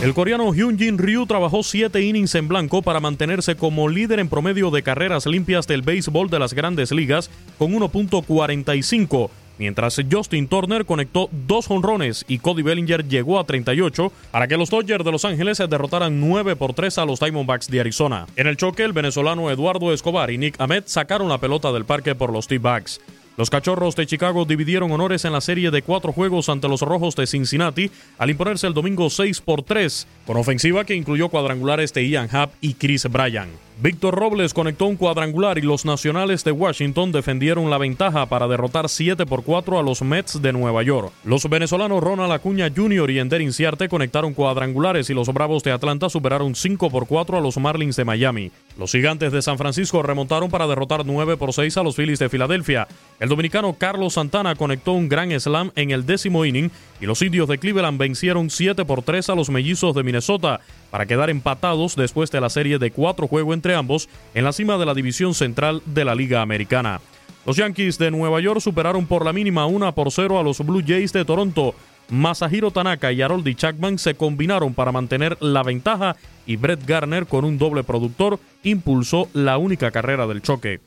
El coreano Hyun-Jin Ryu trabajó siete innings en blanco para mantenerse como líder en promedio de carreras limpias del béisbol de las grandes ligas con 1.45, mientras Justin Turner conectó dos jonrones y Cody Bellinger llegó a 38 para que los Dodgers de Los Ángeles derrotaran 9 por 3 a los Diamondbacks de Arizona. En el choque, el venezolano Eduardo Escobar y Nick Ahmed sacaron la pelota del parque por los T-Backs. Los Cachorros de Chicago dividieron honores en la serie de cuatro juegos ante los Rojos de Cincinnati al imponerse el domingo 6 por 3, con ofensiva que incluyó cuadrangulares de Ian Happ y Chris Bryan. Víctor Robles conectó un cuadrangular y los Nacionales de Washington defendieron la ventaja para derrotar 7 por 4 a los Mets de Nueva York. Los venezolanos Ronald Acuña Jr. y Ender Inciarte conectaron cuadrangulares y los Bravos de Atlanta superaron 5 por 4 a los Marlins de Miami. Los Gigantes de San Francisco remontaron para derrotar 9 por 6 a los Phillies de Filadelfia. El dominicano Carlos Santana conectó un gran slam en el décimo inning y los indios de Cleveland vencieron 7 por 3 a los mellizos de Minnesota para quedar empatados después de la serie de cuatro juegos entre ambos en la cima de la división central de la Liga Americana. Los Yankees de Nueva York superaron por la mínima 1 por 0 a los Blue Jays de Toronto. Masahiro Tanaka y Haroldi Chapman se combinaron para mantener la ventaja y Brett Garner con un doble productor impulsó la única carrera del choque.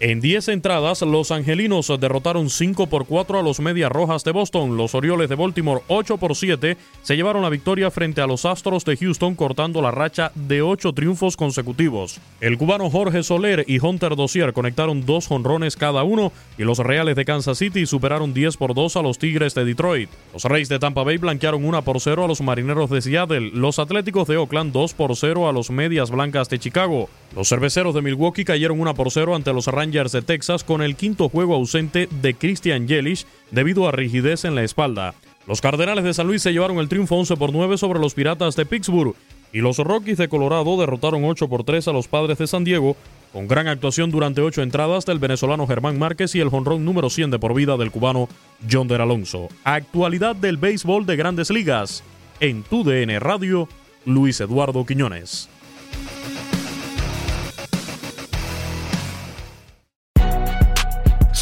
En 10 entradas, los angelinos derrotaron 5 por 4 a los Medias Rojas de Boston. Los Orioles de Baltimore 8 por 7 se llevaron la victoria frente a los Astros de Houston cortando la racha de 8 triunfos consecutivos. El cubano Jorge Soler y Hunter Dozier conectaron dos jonrones cada uno y los Reales de Kansas City superaron 10 por 2 a los Tigres de Detroit. Los Reyes de Tampa Bay blanquearon 1 por 0 a los Marineros de Seattle. Los Atléticos de Oakland 2 por 0 a los Medias Blancas de Chicago. Los Cerveceros de Milwaukee cayeron 1 por 0 ante los Rangers de Texas con el quinto juego ausente de Christian Yelich debido a rigidez en la espalda. Los Cardenales de San Luis se llevaron el triunfo 11 por 9 sobre los Piratas de Pittsburgh y los Rockies de Colorado derrotaron 8 por 3 a los Padres de San Diego con gran actuación durante 8 entradas del venezolano Germán Márquez y el jonrón número 100 de por vida del cubano John Der Alonso. Actualidad del béisbol de grandes ligas. En tu DN Radio, Luis Eduardo Quiñones.